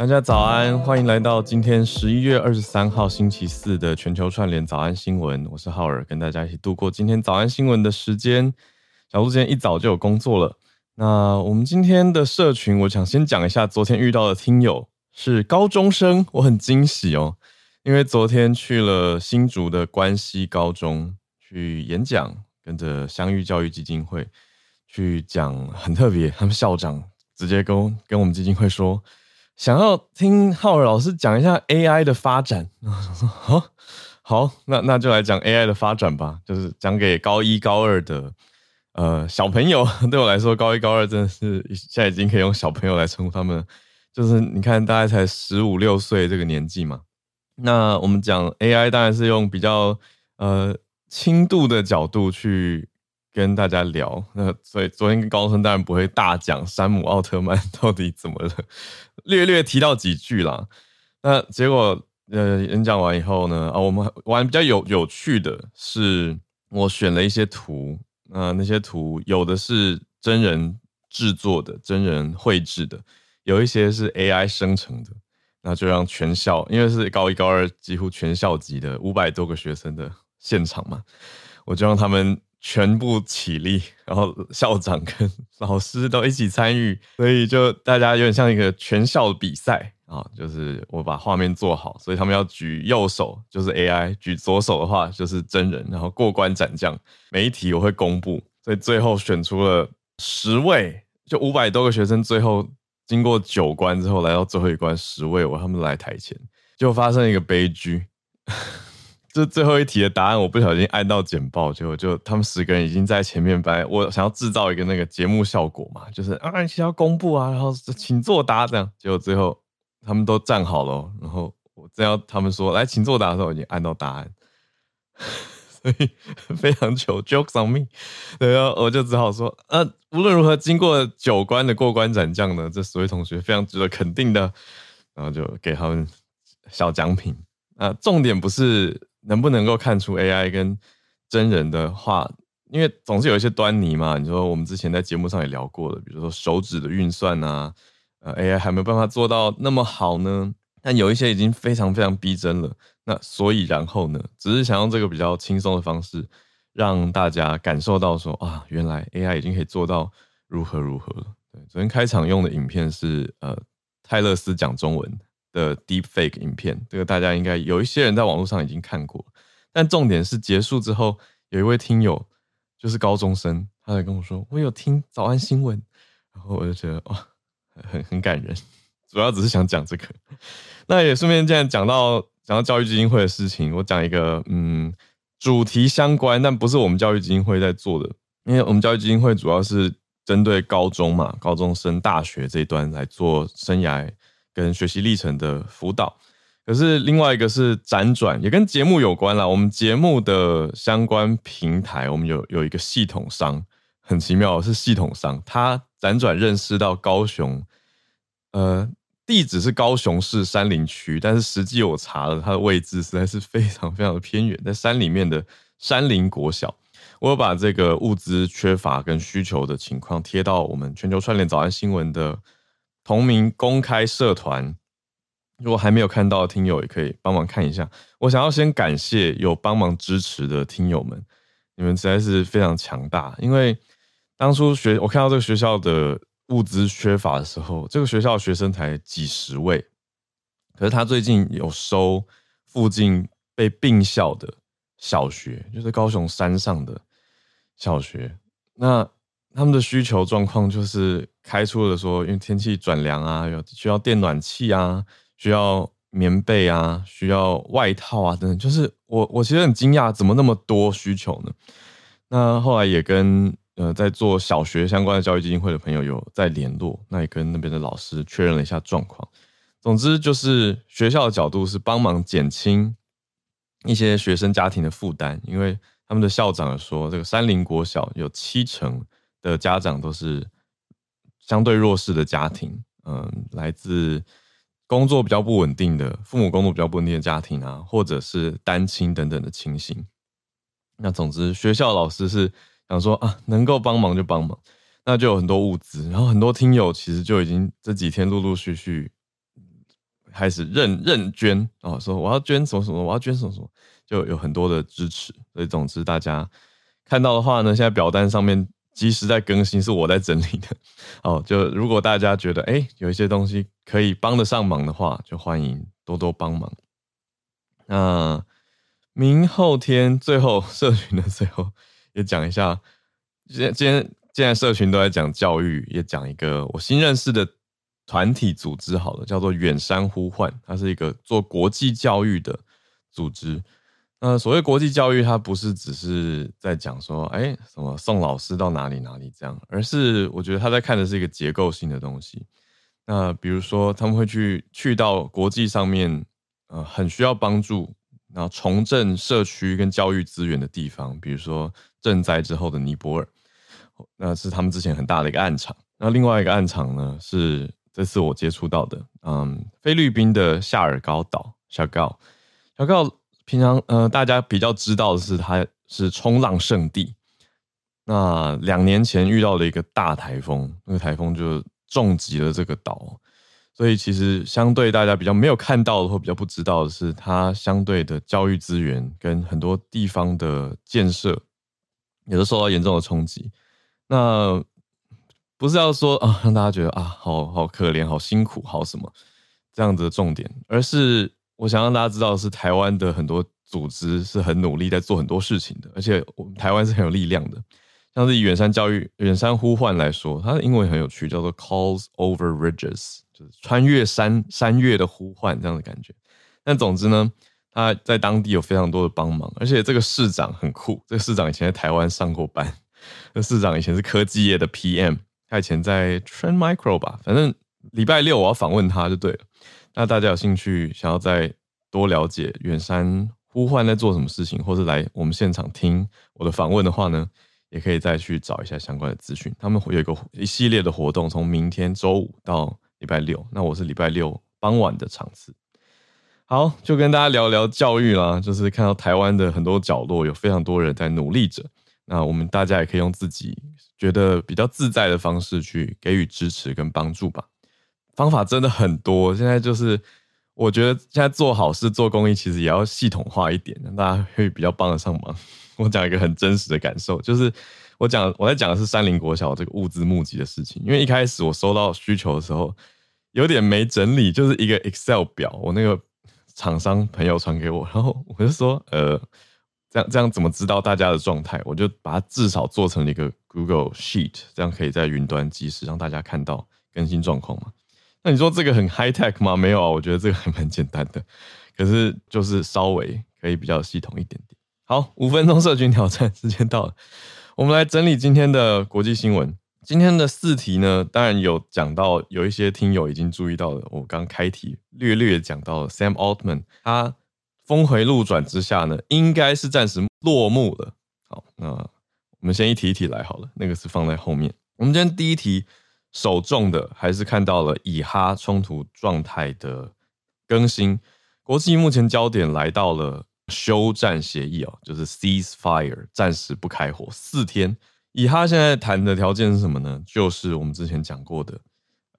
大家早安，欢迎来到今天十一月二十三号星期四的全球串联早安新闻。我是浩尔，跟大家一起度过今天早安新闻的时间。小鹿今天一早就有工作了。那我们今天的社群，我想先讲一下昨天遇到的听友是高中生，我很惊喜哦，因为昨天去了新竹的关西高中去演讲，跟着相遇教育基金会去讲，很特别，他们校长直接跟跟我们基金会说。想要听浩尔老师讲一下 AI 的发展，好，好，那那就来讲 AI 的发展吧，就是讲给高一高二的呃小朋友。对我来说，高一高二真的是现在已经可以用小朋友来称呼他们，就是你看大概才十五六岁这个年纪嘛。那我们讲 AI，当然是用比较呃轻度的角度去。跟大家聊，那所以昨天跟高中生当然不会大讲山姆奥特曼到底怎么了，略略提到几句啦。那结果呃演讲完以后呢，啊我们玩比较有有趣的是，我选了一些图，啊那些图有的是真人制作的，真人绘制的，有一些是 AI 生成的，那就让全校，因为是高一高二几乎全校级的五百多个学生的现场嘛，我就让他们。全部起立，然后校长跟老师都一起参与，所以就大家有点像一个全校比赛啊。就是我把画面做好，所以他们要举右手就是 AI，举左手的话就是真人，然后过关斩将。每一题我会公布，所以最后选出了十位，就五百多个学生，最后经过九关之后来到最后一关，十位我他们来台前，就发生一个悲剧。这最后一题的答案，我不小心按到简报，结果就他们十个人已经在前面摆。我想要制造一个那个节目效果嘛，就是啊，先要公布啊，然后请作答这样。结果最后他们都站好了，然后我正要他们说来请作答的时候，已经按到答案，所以 非常糗，jokes on me。然后，我就只好说，呃、啊，无论如何，经过九关的过关斩将呢，这十位同学非常值得肯定的，然后就给他们小奖品。啊，重点不是。能不能够看出 AI 跟真人的话，因为总是有一些端倪嘛。你说我们之前在节目上也聊过了，比如说手指的运算啊，呃，AI 还没有办法做到那么好呢。但有一些已经非常非常逼真了。那所以然后呢，只是想用这个比较轻松的方式，让大家感受到说啊，原来 AI 已经可以做到如何如何。对，昨天开场用的影片是呃泰勒斯讲中文。的 Deepfake 影片，这个大家应该有一些人在网络上已经看过，但重点是结束之后，有一位听友就是高中生，他在跟我说：“我有听早安新闻。”然后我就觉得哇，很很感人。主要只是想讲这个，那也顺便这样讲到讲到教育基金会的事情，我讲一个嗯主题相关，但不是我们教育基金会在做的，因为我们教育基金会主要是针对高中嘛，高中生、大学这一端来做生涯。跟学习历程的辅导，可是另外一个是辗转，也跟节目有关啦。我们节目的相关平台，我们有有一个系统商，很奇妙，是系统商，他辗转认识到高雄，呃，地址是高雄市山林区，但是实际我查了，它的位置实在是非常非常的偏远，在山里面的山林国小。我有把这个物资缺乏跟需求的情况贴到我们全球串联早安新闻的。同名公开社团，如果还没有看到的听友，也可以帮忙看一下。我想要先感谢有帮忙支持的听友们，你们实在是非常强大。因为当初学我看到这个学校的物资缺乏的时候，这个学校学生才几十位，可是他最近有收附近被并校的小学，就是高雄山上的小学，那他们的需求状况就是开出了说，因为天气转凉啊，有需要电暖气啊，需要棉被啊，需要外套啊等等，就是我我其实很惊讶，怎么那么多需求呢？那后来也跟。呃，在做小学相关的教育基金会的朋友有在联络，那也跟那边的老师确认了一下状况。总之就是学校的角度是帮忙减轻一些学生家庭的负担，因为他们的校长说，这个山林国小有七成的家长都是相对弱势的家庭，嗯，来自工作比较不稳定的父母工作比较不稳定的家庭啊，或者是单亲等等的情形。那总之，学校老师是。想说啊，能够帮忙就帮忙，那就有很多物资，然后很多听友其实就已经这几天陆陆续续开始认认捐啊，说我要捐什么什么，我要捐什么什么，就有很多的支持。所以总之大家看到的话呢，现在表单上面即时在更新，是我在整理的 哦。就如果大家觉得哎，有一些东西可以帮得上忙的话，就欢迎多多帮忙。那明后天最后社群的最后。也讲一下，今天今天现在社群都在讲教育，也讲一个我新认识的团体组织，好了，叫做远山呼唤，它是一个做国际教育的组织。呃所谓国际教育，它不是只是在讲说，哎、什么送老师到哪里哪里这样，而是我觉得他在看的是一个结构性的东西。那比如说，他们会去去到国际上面，呃，很需要帮助。然后重振社区跟教育资源的地方，比如说震灾之后的尼泊尔，那是他们之前很大的一个案场。那另外一个案场呢，是这次我接触到的，嗯，菲律宾的夏尔高岛，小高，小高平常呃大家比较知道的是它是冲浪圣地。那两年前遇到了一个大台风，那个台风就重击了这个岛。所以其实相对大家比较没有看到的或比较不知道的是，它相对的教育资源跟很多地方的建设也都受到严重的冲击。那不是要说啊，让大家觉得啊，好好可怜、好辛苦、好什么这样子的重点，而是我想让大家知道是，台湾的很多组织是很努力在做很多事情的，而且我们台湾是很有力量的。像是以远山教育、远山呼唤来说，它的英文很有趣，叫做 Calls Over Ridges 就是。穿越山山岳的呼唤这样的感觉，但总之呢，他在当地有非常多的帮忙，而且这个市长很酷。这个市长以前在台湾上过班，这市长以前是科技业的 PM，他以前在 Trend Micro 吧。反正礼拜六我要访问他就对了。那大家有兴趣想要再多了解远山呼唤在做什么事情，或是来我们现场听我的访问的话呢，也可以再去找一下相关的资讯。他们会有一个一系列的活动，从明天周五到。礼拜六，那我是礼拜六傍晚的场次。好，就跟大家聊聊教育啦，就是看到台湾的很多角落有非常多人在努力着，那我们大家也可以用自己觉得比较自在的方式去给予支持跟帮助吧。方法真的很多，现在就是我觉得现在做好事做公益，其实也要系统化一点，让大家会比较帮得上忙。我讲一个很真实的感受，就是我讲我在讲的是三林国小这个物资募集的事情。因为一开始我收到需求的时候，有点没整理，就是一个 Excel 表，我那个厂商朋友传给我，然后我就说，呃，这样这样怎么知道大家的状态？我就把它至少做成了一个 Google Sheet，这样可以在云端及时让大家看到更新状况嘛。那你说这个很 high tech 吗？没有啊，我觉得这个还蛮简单的，可是就是稍微可以比较系统一点点。好，五分钟社群挑战时间到了，我们来整理今天的国际新闻。今天的四题呢，当然有讲到，有一些听友已经注意到了。我刚开题略略讲到了 Sam Altman，他峰回路转之下呢，应该是暂时落幕了。好，那我们先一题一题来好了，那个是放在后面。我们今天第一题首重的还是看到了以哈冲突状态的更新，国际目前焦点来到了。休战协议哦，就是 ceasefire，暂时不开火四天。以哈现在谈的条件是什么呢？就是我们之前讲过的，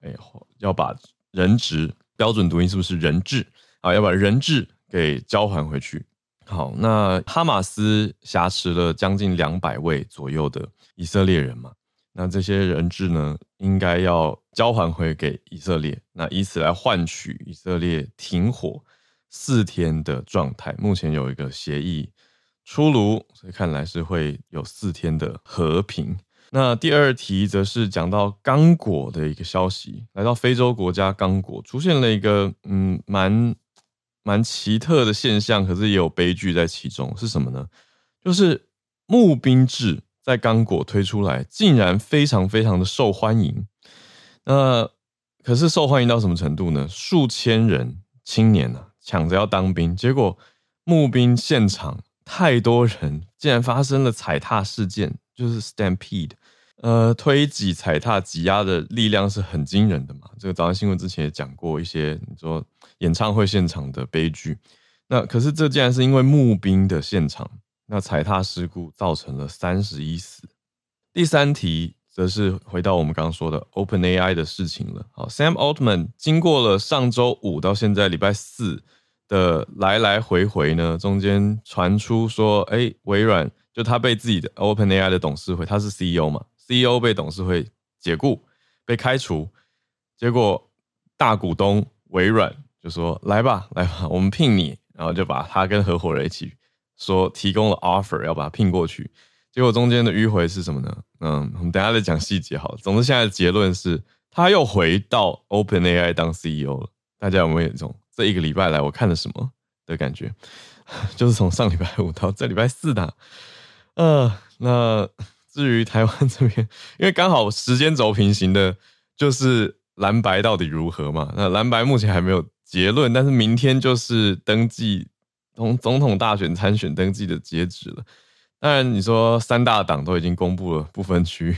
哎，要把人质标准读音是不是人质啊？要把人质给交还回去。好，那哈马斯挟持了将近两百位左右的以色列人嘛？那这些人质呢，应该要交还回给以色列，那以此来换取以色列停火四天的状态。目前有一个协议出炉，所以看来是会有四天的和平。那第二题则是讲到刚果的一个消息，来到非洲国家刚果出现了一个嗯蛮蛮奇特的现象，可是也有悲剧在其中，是什么呢？就是募兵制在刚果推出来，竟然非常非常的受欢迎。那可是受欢迎到什么程度呢？数千人青年啊抢着要当兵，结果募兵现场太多人，竟然发生了踩踏事件，就是 stampede。呃，推挤、踩踏、挤压的力量是很惊人的嘛。这个早安新闻之前也讲过一些，你说演唱会现场的悲剧。那可是这竟然是因为募兵的现场，那踩踏事故造成了三十一死。第三题则是回到我们刚刚说的 OpenAI 的事情了。好，Sam Altman 经过了上周五到现在礼拜四的来来回回呢，中间传出说，哎，微软就他被自己的 OpenAI 的董事会，他是 CEO 嘛。CEO 被董事会解雇，被开除，结果大股东微软就说：“来吧，来吧，我们聘你。”然后就把他跟合伙人一起说提供了 offer，要把他聘过去。结果中间的迂回是什么呢？嗯，我们等下再讲细节好了。总之现在的结论是，他又回到 OpenAI 当 CEO 了。大家有没有一种这一个礼拜来我看了什么的感觉？就是从上礼拜五到这礼拜四的。嗯、呃，那。至于台湾这边，因为刚好时间轴平行的，就是蓝白到底如何嘛？那蓝白目前还没有结论，但是明天就是登记总总统大选参选登记的截止了。当然，你说三大党都已经公布了不分区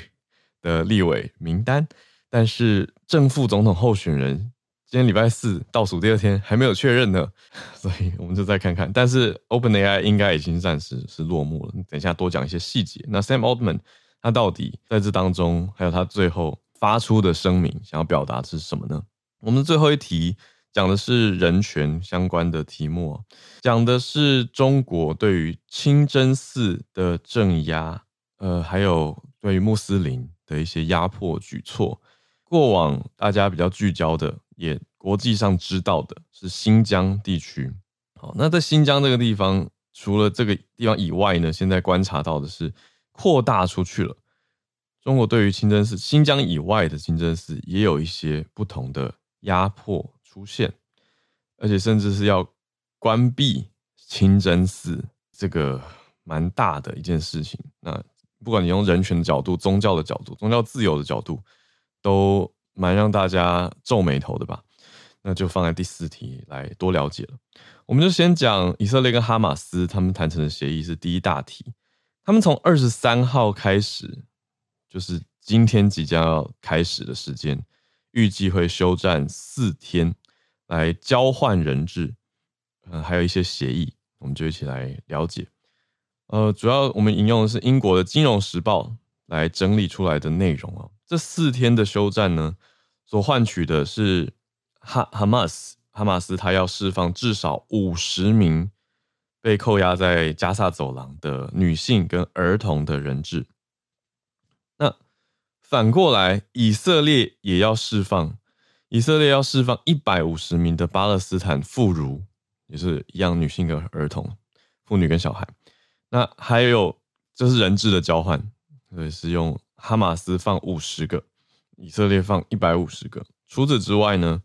的立委名单，但是正副总统候选人。今天礼拜四倒数第二天还没有确认呢，所以我们就再看看。但是 OpenAI 应该已经暂时是落幕了。等一下多讲一些细节。那 Sam Altman 他到底在这当中，还有他最后发出的声明，想要表达的是什么呢？我们最后一题讲的是人权相关的题目，讲的是中国对于清真寺的镇压，呃，还有对于穆斯林的一些压迫举措。过往大家比较聚焦的。也国际上知道的是新疆地区，好，那在新疆这个地方，除了这个地方以外呢，现在观察到的是扩大出去了。中国对于清真寺，新疆以外的清真寺也有一些不同的压迫出现，而且甚至是要关闭清真寺，这个蛮大的一件事情。那不管你用人权的角度、宗教的角度、宗教自由的角度，都。蛮让大家皱眉头的吧？那就放在第四题来多了解了。我们就先讲以色列跟哈马斯他们谈成的协议是第一大题。他们从二十三号开始，就是今天即将要开始的时间，预计会休战四天，来交换人质，嗯，还有一些协议，我们就一起来了解。呃，主要我们引用的是英国的《金融时报》来整理出来的内容啊。这四天的休战呢，所换取的是哈哈马斯哈马斯他要释放至少五十名被扣押在加萨走廊的女性跟儿童的人质。那反过来，以色列也要释放，以色列要释放一百五十名的巴勒斯坦妇孺，也是一样女性跟儿童、妇女跟小孩。那还有就是人质的交换，所以，是用。哈马斯放五十个，以色列放一百五十个。除此之外呢，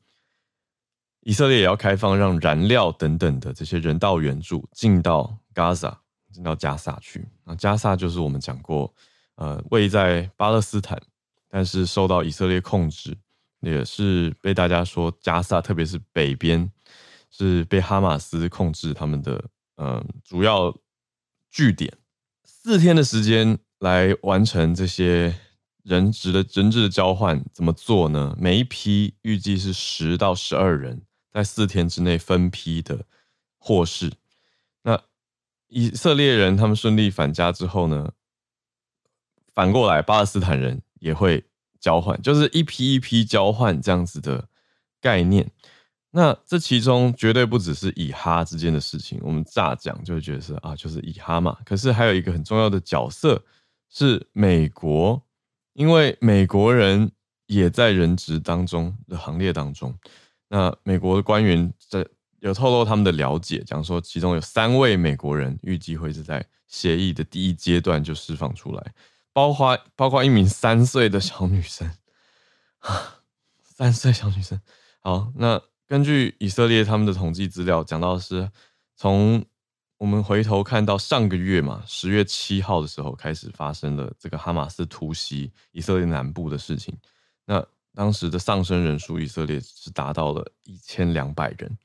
以色列也要开放让燃料等等的这些人道援助进到加萨，进到加萨去。那加萨就是我们讲过，呃，位在巴勒斯坦，但是受到以色列控制，也是被大家说加萨，特别是北边是被哈马斯控制他们的嗯主要据点。四天的时间。来完成这些人质的人质的交换，怎么做呢？每一批预计是十到十二人，在四天之内分批的获释。那以色列人他们顺利返家之后呢，反过来巴勒斯坦人也会交换，就是一批一批交换这样子的概念。那这其中绝对不只是以哈之间的事情，我们乍讲就会觉得是啊，就是以哈嘛。可是还有一个很重要的角色。是美国，因为美国人也在人质当中的行列当中。那美国的官员在有透露他们的了解，讲说其中有三位美国人预计会是在协议的第一阶段就释放出来，包括包括一名三岁的小女生，三岁小女生。好，那根据以色列他们的统计资料，讲到是从我们回头看到上个月嘛，十月七号的时候开始发生了这个哈马斯突袭以色列南部的事情。那当时的丧生人数，以色列是达到了一千两百人。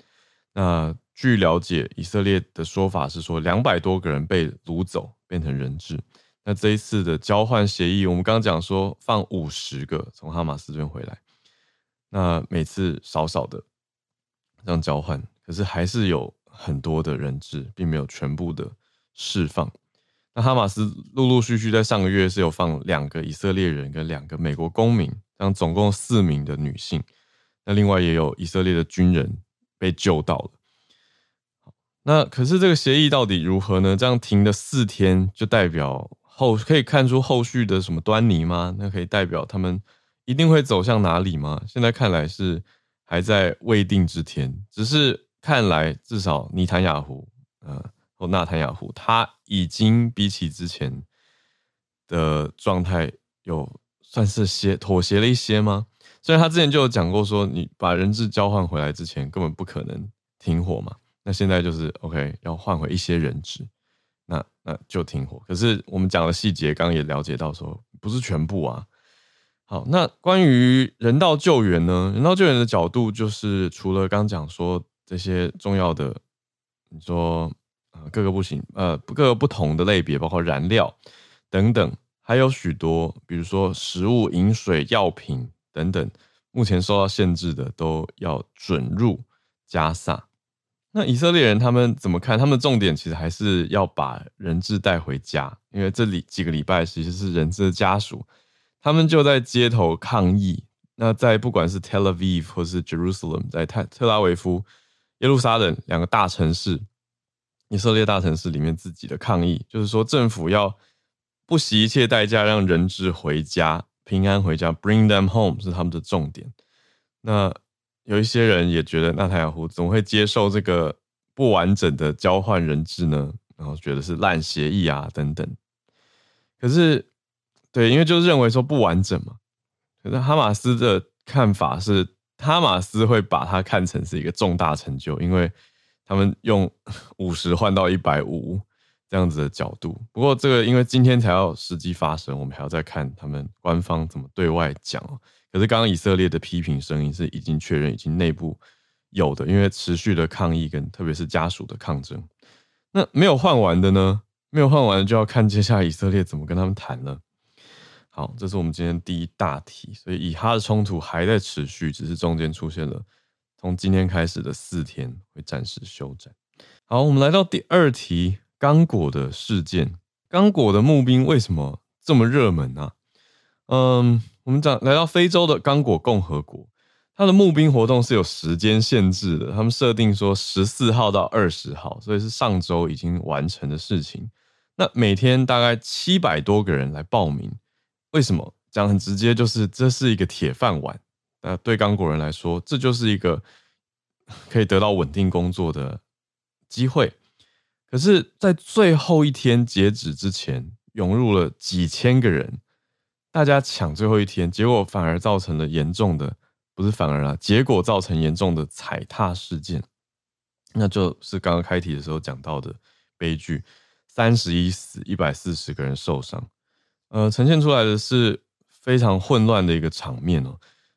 那据了解，以色列的说法是说，两百多个人被掳走，变成人质。那这一次的交换协议，我们刚刚讲说放五十个从哈马斯这边回来，那每次少少的这样交换，可是还是有很多的人质，并没有全部的释放。那哈马斯陆陆续续在上个月是有放两个以色列人跟两个美国公民，这样总共四名的女性。那另外也有以色列的军人被救到了。那可是这个协议到底如何呢？这样停了四天，就代表后可以看出后续的什么端倪吗？那可以代表他们一定会走向哪里吗？现在看来是还在未定之天。只是看来至少尼坦雅胡，呃。或纳坦雅胡，他已经比起之前的状态有算是协妥协了一些吗？虽然他之前就有讲过说，你把人质交换回来之前根本不可能停火嘛。那现在就是 OK，要换回一些人质，那就停火。可是我们讲的细节，刚刚也了解到说不是全部啊。好，那关于人道救援呢？人道救援的角度就是除了刚讲说这些重要的，你说啊。各个不行，呃，各个不同的类别，包括燃料等等，还有许多，比如说食物、饮水、药品等等，目前受到限制的都要准入加萨。那以色列人他们怎么看？他们重点其实还是要把人质带回家，因为这里几个礼拜其实是人质的家属，他们就在街头抗议。那在不管是 Tel Aviv 或是 Jerusalem，在特特拉维夫、耶路撒冷两个大城市。以色列大城市里面自己的抗议，就是说政府要不惜一切代价让人质回家，平安回家，bring them home 是他们的重点。那有一些人也觉得纳坦雅胡怎么会接受这个不完整的交换人质呢？然后觉得是烂协议啊等等。可是，对，因为就是认为说不完整嘛。可是哈马斯的看法是，哈马斯会把它看成是一个重大成就，因为。他们用 五十换到一百五这样子的角度，不过这个因为今天才要实际发生，我们还要再看他们官方怎么对外讲。可是刚刚以色列的批评声音是已经确认，已经内部有的，因为持续的抗议跟特别是家属的抗争。那没有换完的呢？没有换完就要看接下来以色列怎么跟他们谈了。好，这是我们今天第一大题，所以以哈的冲突还在持续，只是中间出现了。从今天开始的四天会暂时休战。好，我们来到第二题，刚果的事件。刚果的募兵为什么这么热门呢、啊？嗯，我们讲来到非洲的刚果共和国，它的募兵活动是有时间限制的。他们设定说十四号到二十号，所以是上周已经完成的事情。那每天大概七百多个人来报名。为什么？讲很直接，就是这是一个铁饭碗。那对刚果人来说，这就是一个可以得到稳定工作的机会。可是，在最后一天截止之前，涌入了几千个人，大家抢最后一天，结果反而造成了严重的，不是反而啊，结果造成严重的踩踏事件。那就是刚刚开题的时候讲到的悲剧，三十一死，一百四十个人受伤。呃，呈现出来的是非常混乱的一个场面哦。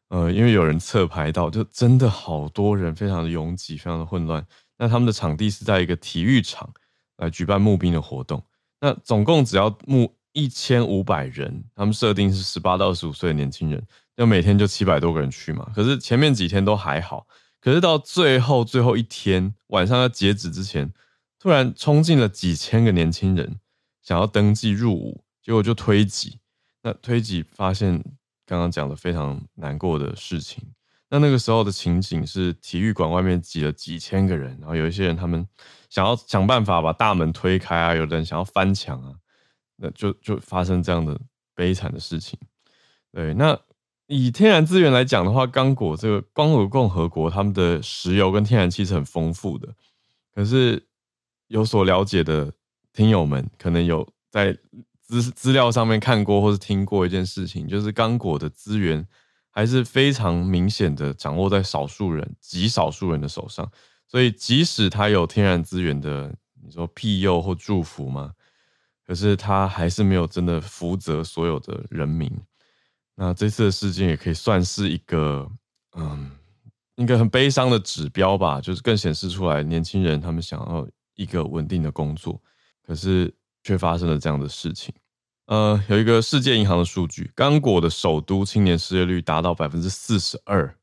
呃，因为有人侧拍到，就真的好多人，非常的拥挤，非常的混乱。那他们的场地是在一个体育场来举办募兵的活动。那总共只要募一千五百人，他们设定是十八到二十五岁的年轻人，就每天就七百多个人去嘛。可是前面几天都还好，可是到最后最后一天晚上要截止之前，突然冲进了几千个年轻人，想要登记入伍，结果就推挤。那推挤发现。刚刚讲的非常难过的事情，那那个时候的情景是体育馆外面挤了几千个人，然后有一些人他们想要想办法把大门推开啊，有的人想要翻墙啊，那就就发生这样的悲惨的事情。对，那以天然资源来讲的话，刚果这个刚果共和国，他们的石油跟天然气是很丰富的。可是有所了解的听友们，可能有在资资料上面看过或是听过一件事情，就是刚果的资源还是非常明显的掌握在少数人、极少数人的手上。所以，即使他有天然资源的，你说庇佑或祝福吗？可是他还是没有真的福泽所有的人民。那这次的事件也可以算是一个，嗯。一个很悲伤的指标吧，就是更显示出来年轻人他们想要一个稳定的工作，可是却发生了这样的事情。呃，有一个世界银行的数据，刚果的首都青年失业率达到百分之四十二，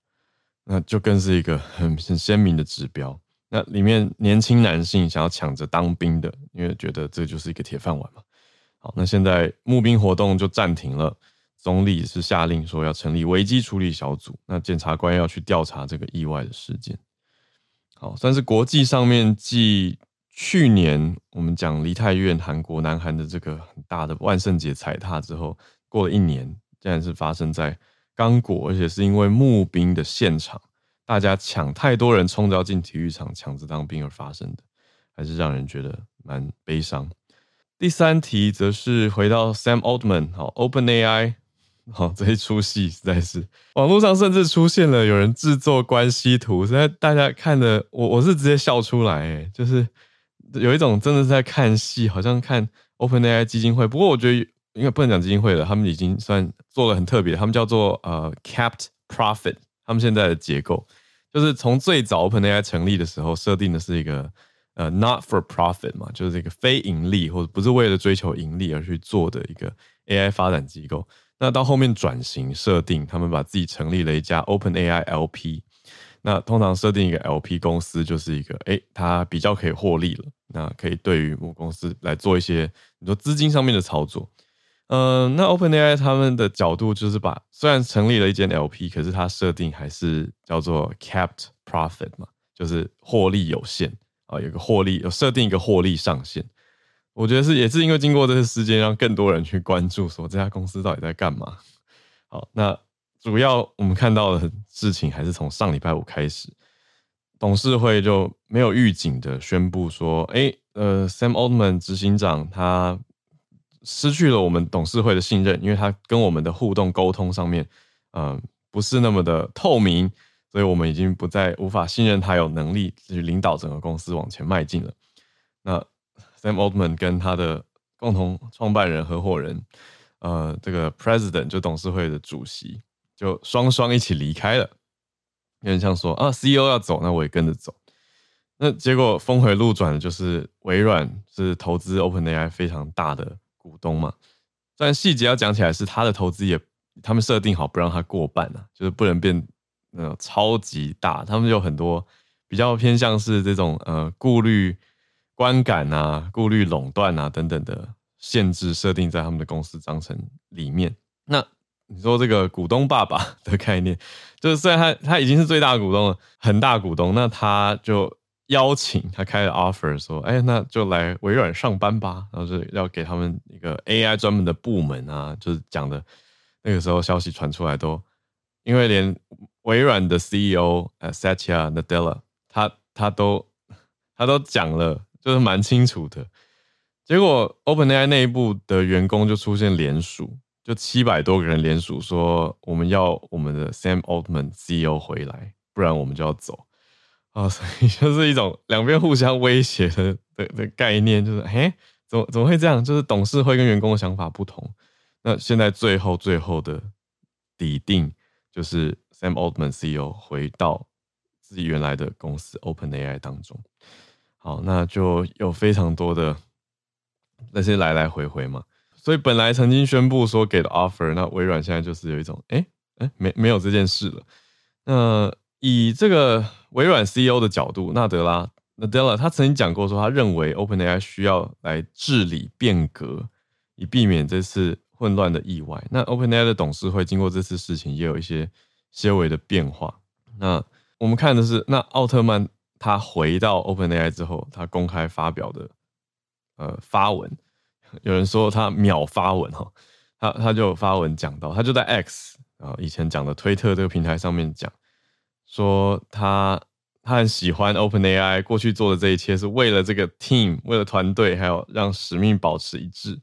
那就更是一个很很鲜明的指标。那里面年轻男性想要抢着当兵的，因为觉得这就是一个铁饭碗嘛。好，那现在募兵活动就暂停了。总理是下令说要成立危机处理小组，那检察官要去调查这个意外的事件。好，算是国际上面继去年我们讲梨泰院韩国南韩的这个很大的万圣节踩踏之后，过了一年，竟然是发生在刚果，而且是因为募兵的现场，大家抢太多人冲着要进体育场抢着当兵而发生的，还是让人觉得蛮悲伤。第三题则是回到 Sam Altman，好，OpenAI。好，这一出戏实在是，网络上甚至出现了有人制作关系图，实在大家看的我我是直接笑出来，哎，就是有一种真的是在看戏，好像看 OpenAI 基金会。不过我觉得，应该不能讲基金会了，他们已经算做了很特别，他们叫做呃 Capped Profit，他们现在的结构就是从最早 OpenAI 成立的时候设定的是一个呃 Not for Profit 嘛，就是一个非盈利或者不是为了追求盈利而去做的一个 AI 发展机构。那到后面转型设定，他们把自己成立了一家 OpenAI LP。那通常设定一个 LP 公司，就是一个哎，它比较可以获利了。那可以对于母公司来做一些你说资金上面的操作。嗯、那 OpenAI 他们的角度就是把虽然成立了一间 LP，可是它设定还是叫做 Capped Profit 嘛，就是获利有限啊，有个获利有设定一个获利上限。我觉得是，也是因为经过这个事件，让更多人去关注，说这家公司到底在干嘛。好，那主要我们看到的事情还是从上礼拜五开始，董事会就没有预警的宣布说，哎，呃，Sam Altman 执行长他失去了我们董事会的信任，因为他跟我们的互动沟通上面，嗯、不是那么的透明，所以我们已经不再无法信任他有能力去领导整个公司往前迈进了。那 Sam Altman 跟他的共同创办人、合伙人，呃，这个 President 就董事会的主席，就双双一起离开了。有点像说啊，CEO 要走，那我也跟着走。那结果峰回路转的就是微软是投资 OpenAI 非常大的股东嘛。虽然细节要讲起来是他的投资也，他们设定好不让他过半啊，就是不能变那种超级大。他们有很多比较偏向是这种呃顾虑。观感啊、顾虑垄断啊等等的限制设定在他们的公司章程里面。那你说这个股东爸爸的概念，就是虽然他他已经是最大股东了，很大股东，那他就邀请他开了 offer 说，哎，那就来微软上班吧，然后就要给他们一个 AI 专门的部门啊，就是讲的那个时候消息传出来都，因为连微软的 CEO 呃 Satya Nadella 他他都他都讲了。就是蛮清楚的，结果 OpenAI 内部的员工就出现联署，就七百多个人联署说，我们要我们的 Sam Altman CEO 回来，不然我们就要走啊！所以 就是一种两边互相威胁的的的概念，就是哎，怎么怎么会这样？就是董事会跟员工的想法不同。那现在最后最后的底定，就是 Sam Altman CEO 回到自己原来的公司 OpenAI 当中。好，那就有非常多的那些来来回回嘛，所以本来曾经宣布说给的 offer，那微软现在就是有一种，哎、哎、没没有这件事了。那以这个微软 CEO 的角度，纳德拉 Nadella 他曾经讲过说，他认为 OpenAI 需要来治理变革，以避免这次混乱的意外。那 OpenAI 的董事会经过这次事情，也有一些些微的变化。那我们看的是，那奥特曼。他回到 OpenAI 之后，他公开发表的呃发文，有人说他秒发文哈，他他就发文讲到，他就在 X 啊，以前讲的推特这个平台上面讲，说他他很喜欢 OpenAI 过去做的这一切是为了这个 team，为了团队，还有让使命保持一致。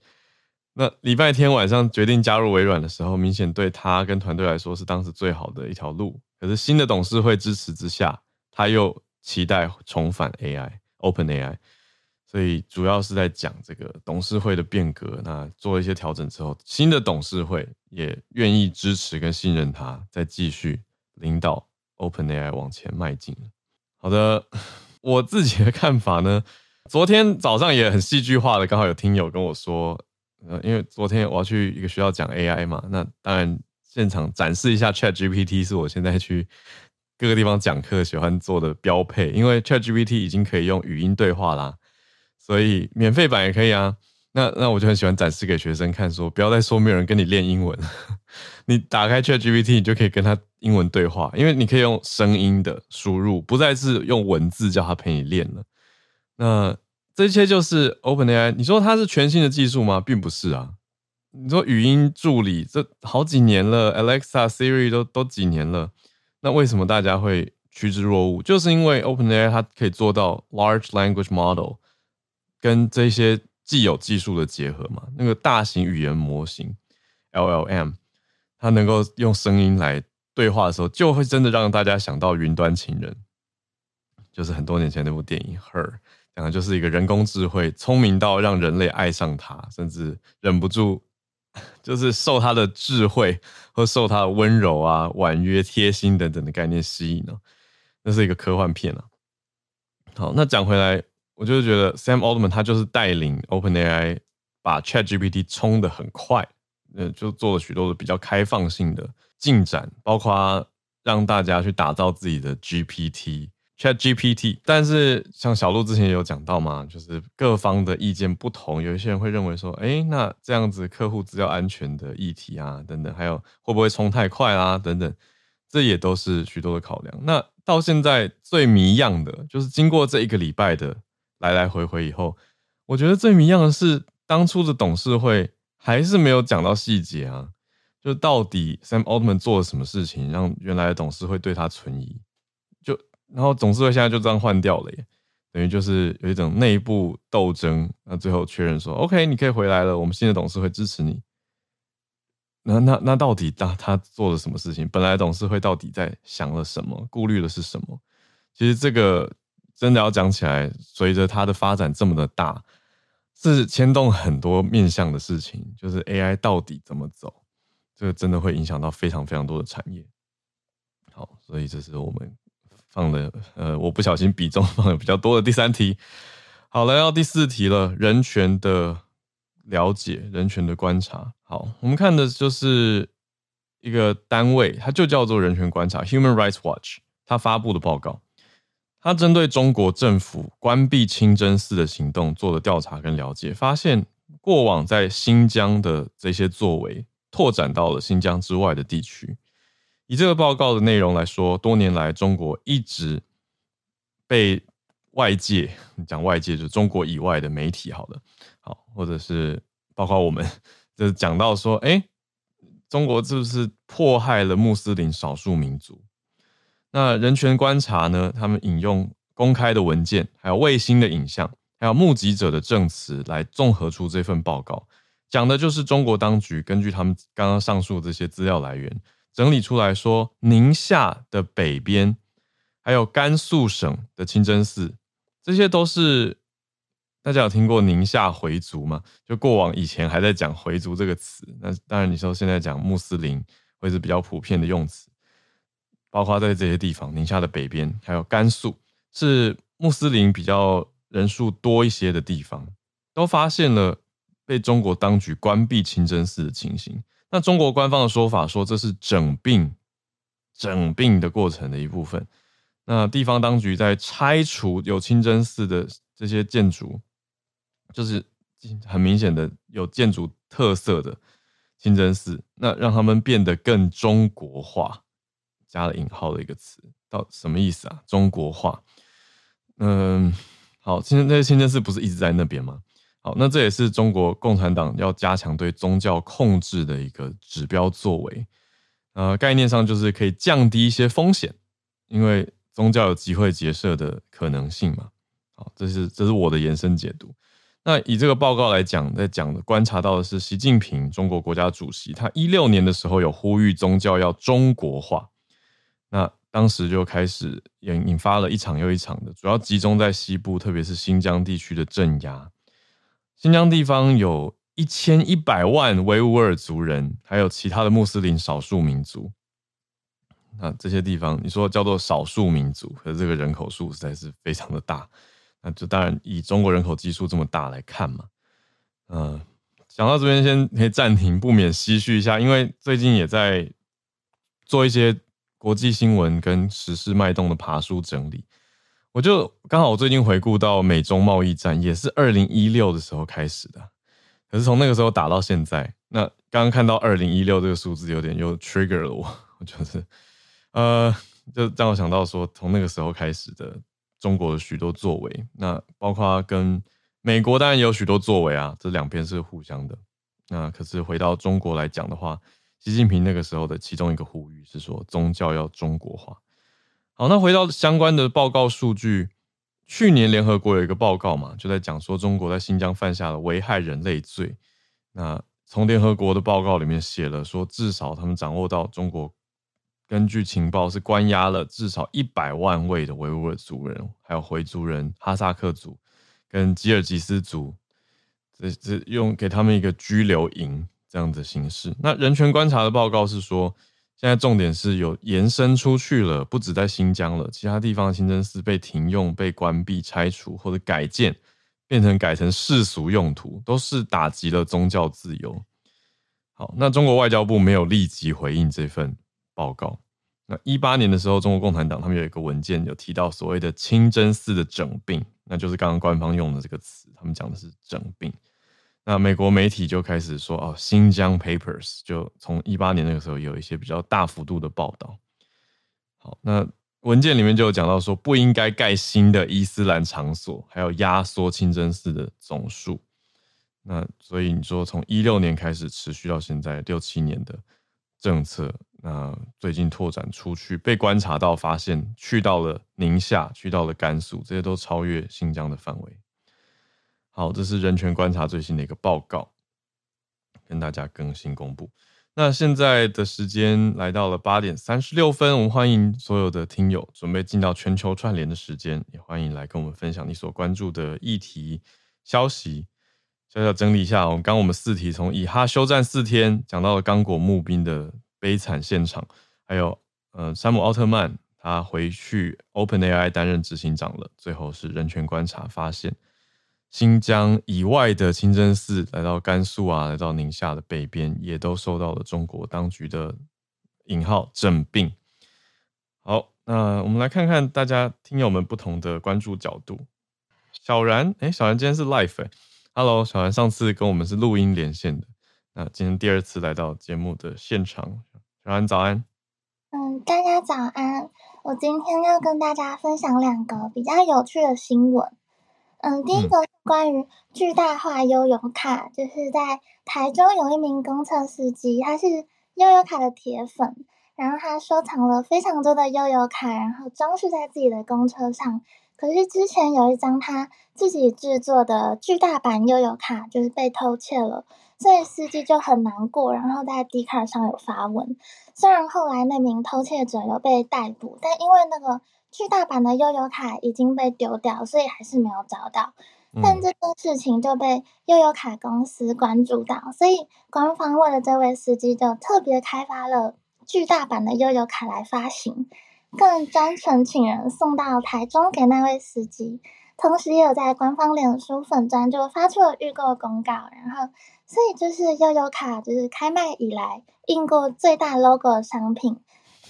那礼拜天晚上决定加入微软的时候，明显对他跟团队来说是当时最好的一条路。可是新的董事会支持之下，他又期待重返 AI，OpenAI。所以主要是在讲这个董事会的变革，那做一些调整之后，新的董事会也愿意支持跟信任他，再继续领导 OpenAI 往前迈进。好的，我自己的看法呢，昨天早上也很戏剧化的，刚好有听友跟我说，呃，因为昨天我要去一个学校讲 AI 嘛，那当然现场展示一下 ChatGPT 是我现在去各个地方讲课喜欢做的标配，因为 ChatGPT 已经可以用语音对话啦。所以免费版也可以啊，那那我就很喜欢展示给学生看，说不要再说没有人跟你练英文，你打开 ChatGPT，你就可以跟他英文对话，因为你可以用声音的输入，不再是用文字叫他陪你练了。那这些就是 OpenAI，你说它是全新的技术吗？并不是啊。你说语音助理这好几年了，Alexa、Siri 都都几年了，那为什么大家会趋之若鹜？就是因为 OpenAI 它可以做到 Large Language Model。跟这些既有技术的结合嘛，那个大型语言模型 LLM，它能够用声音来对话的时候，就会真的让大家想到《云端情人》，就是很多年前那部电影《Her》，讲的就是一个人工智慧聪明到让人类爱上它，甚至忍不住 就是受它的智慧或受它的温柔啊、婉约、贴心等等的概念吸引呢。那是一个科幻片啊。好，那讲回来。我就是觉得 Sam Altman 他就是带领 OpenAI 把 ChatGPT 冲得很快，呃，就做了许多的比较开放性的进展，包括让大家去打造自己的 GPT ChatGPT。但是像小路之前也有讲到嘛，就是各方的意见不同，有一些人会认为说，哎，那这样子客户资料安全的议题啊，等等，还有会不会冲太快啊，等等，这也都是许多的考量。那到现在最迷样的，就是经过这一个礼拜的。来来回回以后，我觉得最迷样的是当初的董事会还是没有讲到细节啊，就到底 Sam Altman 做了什么事情，让原来的董事会对他存疑，就然后董事会现在就这样换掉了耶，等于就是有一种内部斗争，那最后确认说 OK，你可以回来了，我们新的董事会支持你。那那那到底他他做了什么事情？本来董事会到底在想了什么，顾虑的是什么？其实这个。真的要讲起来，随着它的发展这么的大，是牵动很多面向的事情。就是 AI 到底怎么走，这个真的会影响到非常非常多的产业。好，所以这是我们放的，呃，我不小心比重放的比较多的第三题。好，来到第四题了，人权的了解，人权的观察。好，我们看的就是一个单位，它就叫做人权观察 （Human Rights Watch），它发布的报告。他针对中国政府关闭清真寺的行动做了调查跟了解，发现过往在新疆的这些作为拓展到了新疆之外的地区。以这个报告的内容来说，多年来中国一直被外界，讲外界就中国以外的媒体，好了，好，或者是包括我们，就是讲到说，哎，中国是不是迫害了穆斯林少数民族？那人权观察呢？他们引用公开的文件，还有卫星的影像，还有目击者的证词，来综合出这份报告，讲的就是中国当局根据他们刚刚上述这些资料来源整理出来说，宁夏的北边，还有甘肃省的清真寺，这些都是大家有听过宁夏回族吗？就过往以前还在讲回族这个词，那当然你说现在讲穆斯林会是比较普遍的用词。包括在这些地方，宁夏的北边，还有甘肃，是穆斯林比较人数多一些的地方，都发现了被中国当局关闭清真寺的情形。那中国官方的说法说，这是整并、整并的过程的一部分。那地方当局在拆除有清真寺的这些建筑，就是很明显的有建筑特色的清真寺，那让他们变得更中国化。加了引号的一个词，到什么意思啊？中国化。嗯，好，清真那些清真寺不是一直在那边吗？好，那这也是中国共产党要加强对宗教控制的一个指标作为。呃，概念上就是可以降低一些风险，因为宗教有集会结社的可能性嘛。好，这是这是我的延伸解读。那以这个报告来讲，在讲的观察到的是，习近平中国国家主席，他一六年的时候有呼吁宗教要中国化，那当时就开始引引发了一场又一场的，主要集中在西部，特别是新疆地区的镇压。新疆地方有一千一百万维吾尔族人，还有其他的穆斯林少数民族。那这些地方，你说叫做少数民族，可是这个人口数实在是非常的大。那就当然以中国人口基数这么大来看嘛。嗯，讲到这边先可以暂停，不免唏嘘一下，因为最近也在做一些国际新闻跟时事脉动的爬书整理。我就刚好，我最近回顾到美中贸易战，也是二零一六的时候开始的，可是从那个时候打到现在，那刚刚看到二零一六这个数字，有点又 trigger 了我，我觉得，呃，就让我想到说，从那个时候开始的中国的许多作为，那包括跟美国当然也有许多作为啊，这两边是互相的。那可是回到中国来讲的话，习近平那个时候的其中一个呼吁是说，宗教要中国化。好，那回到相关的报告数据，去年联合国有一个报告嘛，就在讲说中国在新疆犯下了危害人类罪。那从联合国的报告里面写了说，至少他们掌握到中国根据情报是关押了至少一百万位的维吾尔族人，还有回族人、哈萨克族跟吉尔吉斯族，这这用给他们一个拘留营这样的形式。那人权观察的报告是说。现在重点是有延伸出去了，不止在新疆了，其他地方的清真寺被停用、被关闭、拆除或者改建，变成改成世俗用途，都是打击了宗教自由。好，那中国外交部没有立即回应这份报告。那一八年的时候，中国共产党他们有一个文件有提到所谓的清真寺的整并，那就是刚刚官方用的这个词，他们讲的是整并。那美国媒体就开始说哦，新疆 Papers 就从一八年那个时候有一些比较大幅度的报道。好，那文件里面就有讲到说不应该盖新的伊斯兰场所，还有压缩清真寺的总数。那所以你说从一六年开始持续到现在六七年的政策，那最近拓展出去被观察到发现去到了宁夏，去到了甘肃，这些都超越新疆的范围。好，这是人权观察最新的一个报告，跟大家更新公布。那现在的时间来到了八点三十六分，我们欢迎所有的听友准备进到全球串联的时间，也欢迎来跟我们分享你所关注的议题消息。小小整理一下，我刚我们四题从以哈休战四天讲到了刚果募兵的悲惨现场，还有呃山姆奥特曼他回去 OpenAI 担任执行长了，最后是人权观察发现。新疆以外的清真寺，来到甘肃啊，来到宁夏的北边，也都受到了中国当局的引号整并。好，那我们来看看大家听友们不同的关注角度。小然，哎、欸，小然今天是 live 哎、欸、，Hello，小然上次跟我们是录音连线的，那今天第二次来到节目的现场。小然早安。嗯，大家早安。我今天要跟大家分享两个比较有趣的新闻。嗯，第一个是关于巨大化悠游卡，就是在台中有一名公车司机，他是悠游卡的铁粉，然后他收藏了非常多的悠游卡，然后装饰在自己的公车上。可是之前有一张他自己制作的巨大版悠游卡，就是被偷窃了，所以司机就很难过，然后在 Dcard 上有发文。虽然后来那名偷窃者有被逮捕，但因为那个。巨大版的悠游卡已经被丢掉，所以还是没有找到。但这个事情就被悠游卡公司关注到，所以官方为了这位司机，就特别开发了巨大版的悠游卡来发行，更专程请人送到台中给那位司机。同时也有在官方脸书粉专就发出了预购公告，然后所以就是悠游卡就是开卖以来印过最大 logo 的商品。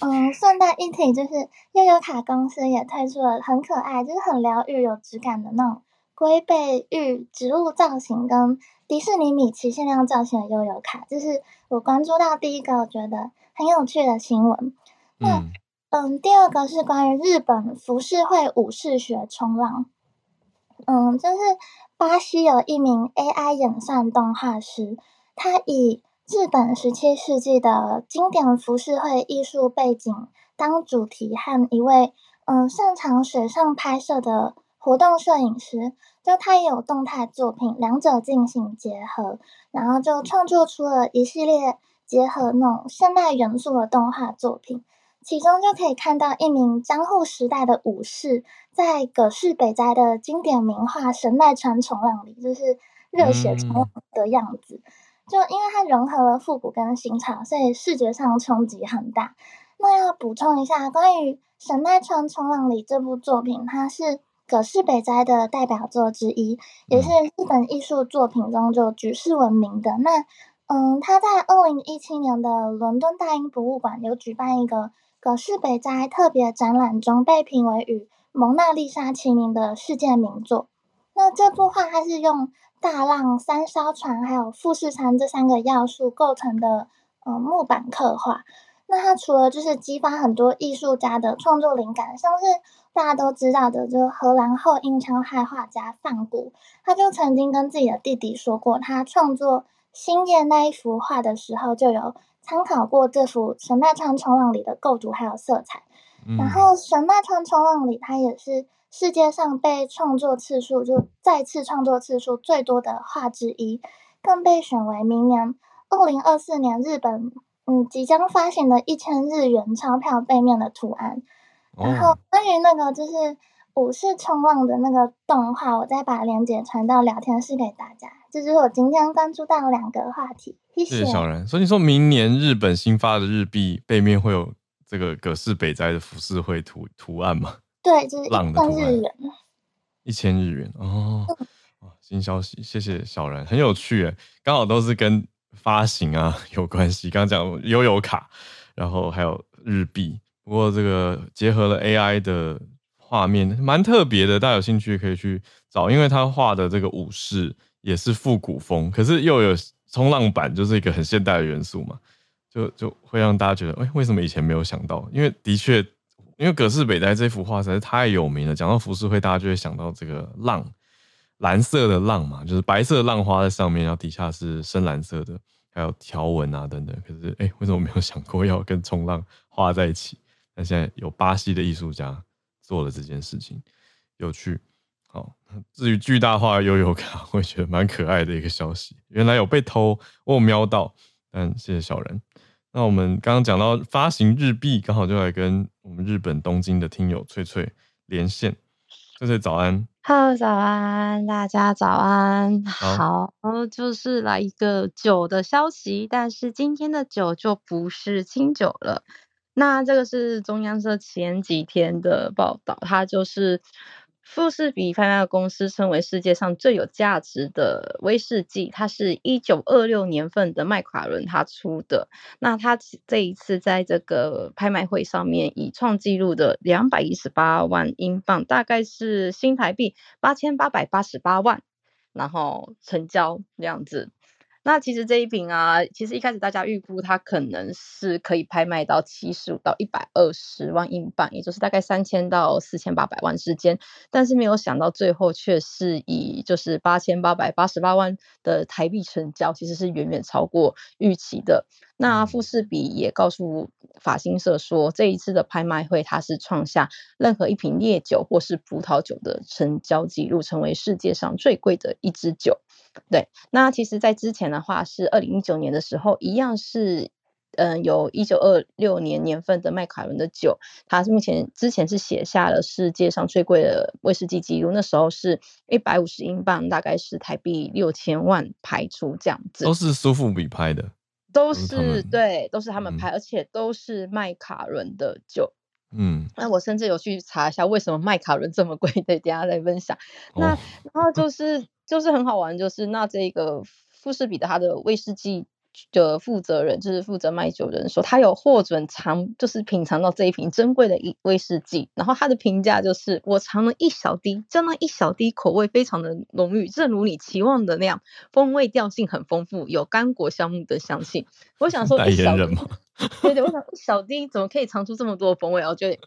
嗯，顺带一提，就是悠游卡公司也推出了很可爱，就是很疗愈、有质感的那种龟背玉植物造型跟迪士尼米奇限量造型的悠游卡，这是我关注到第一个我觉得很有趣的新闻。那嗯，嗯，第二个是关于日本浮世绘武士学冲浪。嗯，就是巴西有一名 AI 演算动画师，他以日本十七世纪的经典浮世绘艺术背景当主题，和一位嗯擅长水上拍摄的活动摄影师，就他也有动态作品，两者进行结合，然后就创作出了一系列结合那种现代元素的动画作品。其中就可以看到一名江户时代的武士，在葛饰北斋的经典名画《神奈川冲浪》里，就是热血冲浪的样子。嗯就因为它融合了复古跟新潮，所以视觉上冲击很大。那要补充一下，关于《神奈川冲浪里》这部作品，它是葛饰北斋的代表作之一，也是日本艺术作品中就举世闻名的。那嗯，他在二零一七年的伦敦大英博物馆有举办一个葛饰北斋特别展览中，被评为与《蒙娜丽莎》齐名的世界名作。那这幅画它是用大浪、三艘船还有富士山这三个要素构成的，呃，木板刻画。那它除了就是激发很多艺术家的创作灵感，像是大家都知道的，就是荷兰后印象派画家梵谷，他就曾经跟自己的弟弟说过，他创作《星夜》那一幅画的时候，就有参考过这幅《神奈川冲浪》里的构图还有色彩。嗯、然后《神奈川冲浪》里，它也是。世界上被创作次数就再次创作次数最多的画之一，更被选为明年二零二四年日本嗯即将发行的一千日元钞票背面的图案。然后关于那个就是武士冲浪的那个动画，我再把链接传到聊天室给大家。这就是我今天关注到两个话题。谢谢，小然。所以你说明年日本新发的日币背面会有这个葛饰北斋的浮世绘图图案吗？对，就是浪的日元，一千日元哦。新消息，谢谢小然，很有趣诶，刚好都是跟发行啊 有关系。刚刚讲悠游卡，然后还有日币，不过这个结合了 AI 的画面，蛮特别的。大家有兴趣可以去找，因为他画的这个武士也是复古风，可是又有冲浪板，就是一个很现代的元素嘛，就就会让大家觉得，哎，为什么以前没有想到？因为的确。因为葛饰北斋这幅画实在是太有名了，讲到浮世绘，大家就会想到这个浪，蓝色的浪嘛，就是白色的浪花在上面，然后底下是深蓝色的，还有条纹啊等等。可是，哎，为什么没有想过要跟冲浪画在一起？那现在有巴西的艺术家做了这件事情，有趣。好，至于巨大化悠游卡，我也觉得蛮可爱的一个消息。原来有被偷，我有瞄到，但谢谢小人。那我们刚刚讲到发行日币，刚好就来跟我们日本东京的听友翠翠连线。翠翠早安，Hello，早安，大家早安。好，好，就是来一个酒的消息，但是今天的酒就不是清酒了。那这个是中央社前几天的报道，它就是。富士比拍卖公司称为世界上最有价值的威士忌，它是一九二六年份的麦卡伦他出的。那他这一次在这个拍卖会上面以创纪录的两百一十八万英镑，大概是新台币八千八百八十八万，然后成交这样子。那其实这一瓶啊，其实一开始大家预估它可能是可以拍卖到七十五到一百二十万英镑，也就是大概三千到四千八百万之间。但是没有想到最后却是以就是八千八百八十八万的台币成交，其实是远远超过预期的。那富士比也告诉法新社说，这一次的拍卖会它是创下任何一瓶烈酒或是葡萄酒的成交记录，成为世界上最贵的一支酒。对，那其实，在之前的话是二零一九年的时候，一样是，嗯、呃，有一九二六年年份的麦卡伦的酒，它是目前之前是写下了世界上最贵的威士忌记录，那时候是一百五十英镑，大概是台币六千万拍出这样子。都是苏富比拍的，都是，都是对，都是他们拍，嗯、而且都是麦卡伦的酒。嗯，那我甚至有去查一下为什么麦卡伦这么贵，对，等下再分享。那、哦、然后就是。就是很好玩，就是那这个富士比的他的威士忌的负责人，就是负责卖酒的人说，他有获准尝，就是品尝到这一瓶珍贵的一威士忌。然后他的评价就是，我尝了一小滴，就那一小滴，口味非常的浓郁，正如你期望的那样，风味调性很丰富，有干果香木的香气。我想说代言人吗，对对，我想一小滴怎么可以尝出这么多风味？我觉得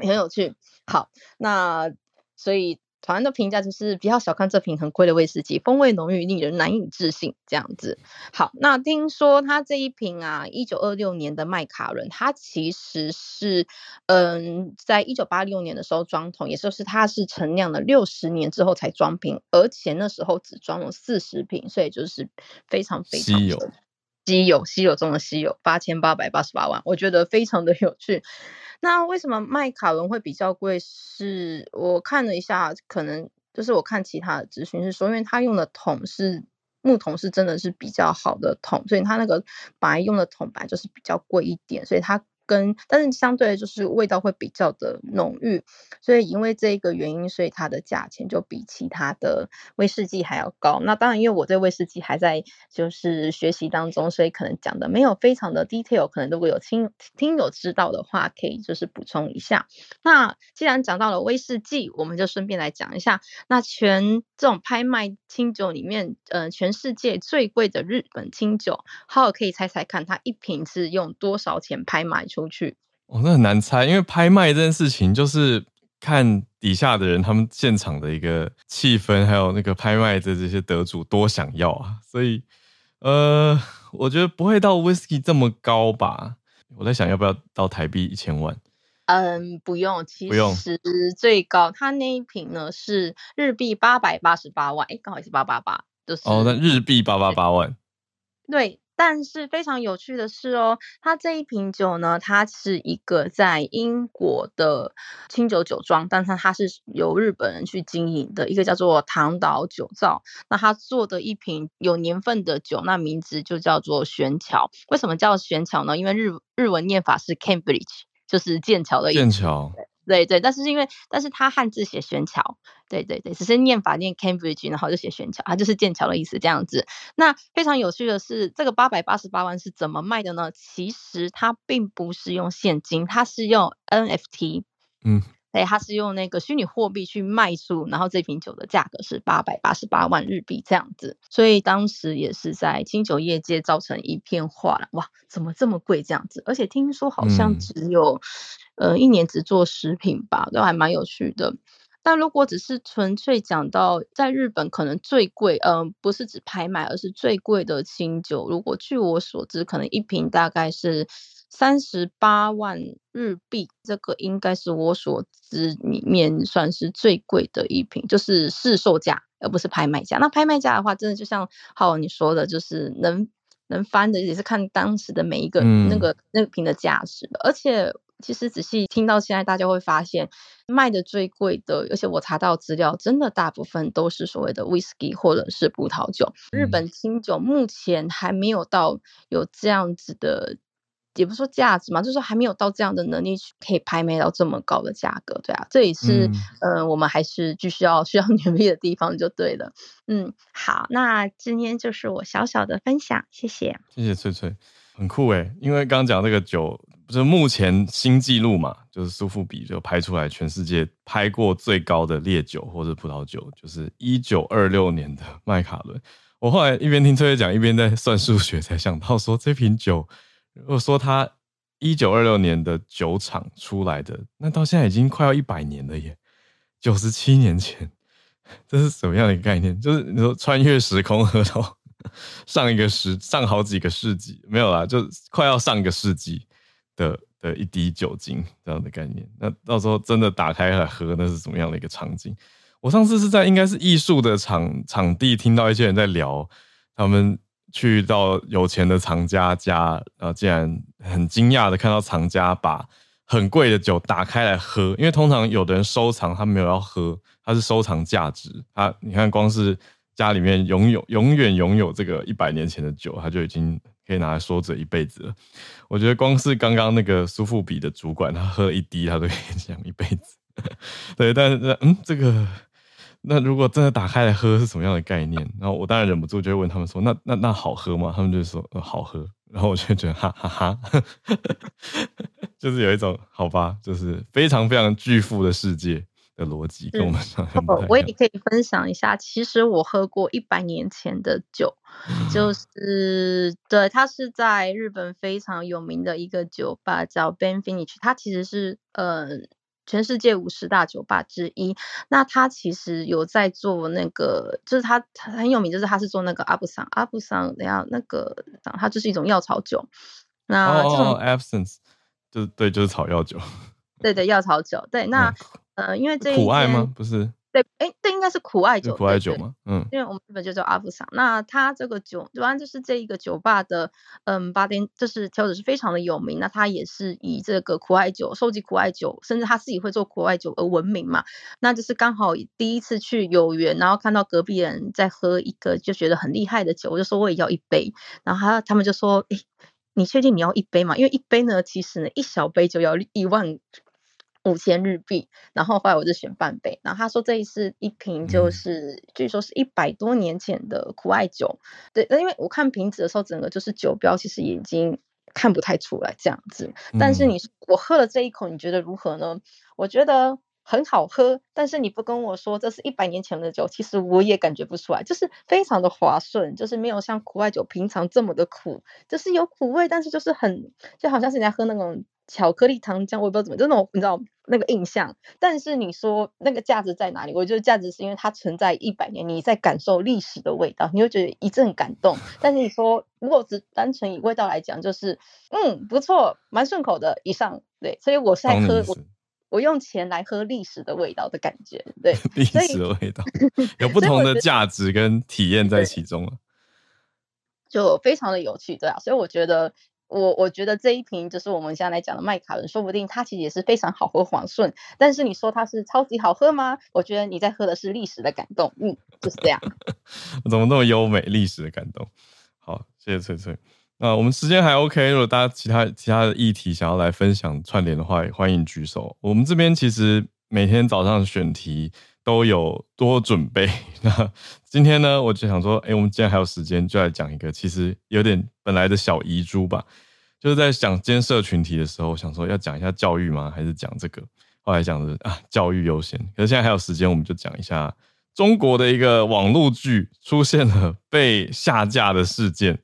也很有趣。好，那。所以台湾的评价就是不要小看这瓶很贵的威士忌，风味浓郁，令人难以置信。这样子，好，那听说它这一瓶啊，一九二六年的麦卡伦，它其实是，嗯，在一九八六年的时候装桶，也就是它是陈酿了六十年之后才装瓶，而且那时候只装了四十瓶，所以就是非常非常稀有，稀有稀有中的稀有，八千八百八十八万，我觉得非常的有趣。那为什么麦卡伦会比较贵？是我看了一下，可能就是我看其他的资讯是说，因为他用的桶是木桶，是真的是比较好的桶，所以他那个白用的桶白就是比较贵一点，所以他。跟但是相对就是味道会比较的浓郁，所以因为这个原因，所以它的价钱就比其他的威士忌还要高。那当然，因为我对威士忌还在就是学习当中，所以可能讲的没有非常的 detail。可能如果有听听友知道的话，可以就是补充一下。那既然讲到了威士忌，我们就顺便来讲一下，那全这种拍卖清酒里面，呃，全世界最贵的日本清酒，浩尔可以猜猜看，它一瓶是用多少钱拍卖去？哦，那很难猜，因为拍卖这件事情就是看底下的人他们现场的一个气氛，还有那个拍卖的这些得主多想要啊，所以呃，我觉得不会到 whisky 这么高吧。我在想要不要到台币一千万？嗯，不用，其实最高它那一瓶呢是日币八百八十八万，哎，刚好也是八八八，就是哦，那日币八八八万，对。但是非常有趣的是哦，它这一瓶酒呢，它是一个在英国的清酒酒庄，但是它是由日本人去经营的一个叫做唐岛酒造。那他做的一瓶有年份的酒，那名字就叫做玄桥。为什么叫玄桥呢？因为日日文念法是 Cambridge，就是剑桥的意思。剑桥。对对，但是因为，但是他汉字写玄桥，对对对，只是念法念 Cambridge，然后就写玄桥，它就是剑桥的意思这样子。那非常有趣的是，这个八百八十八万是怎么卖的呢？其实它并不是用现金，它是用 NFT，嗯，对，它是用那个虚拟货币去卖出，然后这瓶酒的价格是八百八十八万日币这样子。所以当时也是在清酒业界造成一片哗然，哇，怎么这么贵这样子？而且听说好像只有、嗯。呃，一年只做十瓶吧，都还蛮有趣的。但如果只是纯粹讲到在日本可能最贵，嗯、呃，不是指拍卖，而是最贵的清酒。如果据我所知，可能一瓶大概是三十八万日币，这个应该是我所知里面算是最贵的一瓶，就是市售价，而不是拍卖价。那拍卖价的话，真的就像浩你说的，就是能能翻的，也是看当时的每一个那个、嗯、那个瓶的价值的，而且。其实仔细听到现在，大家会发现卖的最贵的，而且我查到资料，真的大部分都是所谓的 whisky 或者是葡萄酒。日本清酒目前还没有到有这样子的，也不是说价值嘛，就是说还没有到这样的能力去可以拍卖到这么高的价格。对啊，这也是嗯、呃，我们还是继续要需要努力的地方就对了。嗯，好，那今天就是我小小的分享，谢谢，谢谢翠翠，很酷诶，因为刚刚讲那个酒。就是目前新纪录嘛，就是苏富比就拍出来全世界拍过最高的烈酒或者葡萄酒，就是一九二六年的麦卡伦。我后来一边听崔崔讲，一边在算数学，才想到说这瓶酒，如果说它一九二六年的酒厂出来的，那到现在已经快要一百年了耶，九十七年前，这是什么样的一个概念？就是你说穿越时空，喝到 上一个世上好几个世纪没有啦，就快要上一个世纪。的的一滴酒精这样的概念，那到时候真的打开来喝，那是怎么样的一个场景？我上次是在应该是艺术的场场地听到一些人在聊，他们去到有钱的藏家家，然后竟然很惊讶的看到藏家把很贵的酒打开来喝，因为通常有的人收藏他没有要喝，他是收藏价值，他你看光是家里面拥有永远拥有这个一百年前的酒，他就已经。可以拿来说这一辈子了。我觉得光是刚刚那个苏富比的主管，他喝一滴，他都可以讲一辈子。对，但是嗯，这个那如果真的打开来喝是什么样的概念？然后我当然忍不住就会问他们说：“那那那好喝吗？”他们就说：“呃，好喝。”然后我就觉得哈哈哈，就是有一种好吧，就是非常非常巨富的世界。的逻辑跟我们上，我也可以分享一下。其实我喝过一百年前的酒，就是对，它是在日本非常有名的一个酒吧，叫 Ben Finish。它其实是呃全世界五十大酒吧之一。那他其实有在做那个，就是他他很有名，就是他是做那个阿布桑阿布桑，等下那个，它就是一种药草酒。那这种、oh, absence 就是对，就是草药酒。对对，药草酒。对，那、嗯、呃，因为这一苦艾吗？不是。对，哎，这应该是苦艾酒。苦艾酒吗？嗯，因为我们日本就叫阿布桑。那他这个酒，主要就是这一个酒吧的，嗯，八点就是调酒是非常的有名。那他也是以这个苦艾酒，收集苦艾酒，甚至他自己会做苦艾酒而闻名嘛。那就是刚好第一次去有缘，然后看到隔壁人在喝一个就觉得很厉害的酒，我就说我也要一杯。然后他他们就说，哎，你确定你要一杯吗？因为一杯呢，其实呢，一小杯就要一万。五千日币，然后后来我就选半杯，然后他说这一次一瓶就是，嗯、据说是一百多年前的苦艾酒，对，那因为我看瓶子的时候，整个就是酒标其实已经看不太出来这样子，但是你我喝了这一口，你觉得如何呢？我觉得很好喝，但是你不跟我说这是一百年前的酒，其实我也感觉不出来，就是非常的滑顺，就是没有像苦艾酒平常这么的苦，就是有苦味，但是就是很就好像是你在喝那种。巧克力糖浆，我也不知道怎么，就那种你知道那个印象。但是你说那个价值在哪里？我觉得价值是因为它存在一百年，你在感受历史的味道，你会觉得一阵感动。但是你说如果只单纯以味道来讲，就是嗯不错，蛮顺口的。以上对，所以我是在喝我我用钱来喝历史的味道的感觉，对历史的味道有 不同的价值跟体验在其中了，就非常的有趣，对啊，所以我觉得。我我觉得这一瓶就是我们现在来讲的麦卡伦，说不定它其实也是非常好喝、黄顺。但是你说它是超级好喝吗？我觉得你在喝的是历史的感动，嗯，就是这样。怎么那么优美？历史的感动。好，谢谢翠翠。那我们时间还 OK，如果大家其他其他的议题想要来分享串联的话，也欢迎举手。我们这边其实每天早上选题都有多准备。那今天呢，我就想说，哎、我们今天还有时间，就来讲一个其实有点本来的小遗珠吧。就是在讲今天社群题的时候，想说要讲一下教育吗？还是讲这个？后来讲的啊，教育优先。可是现在还有时间，我们就讲一下中国的一个网络剧出现了被下架的事件。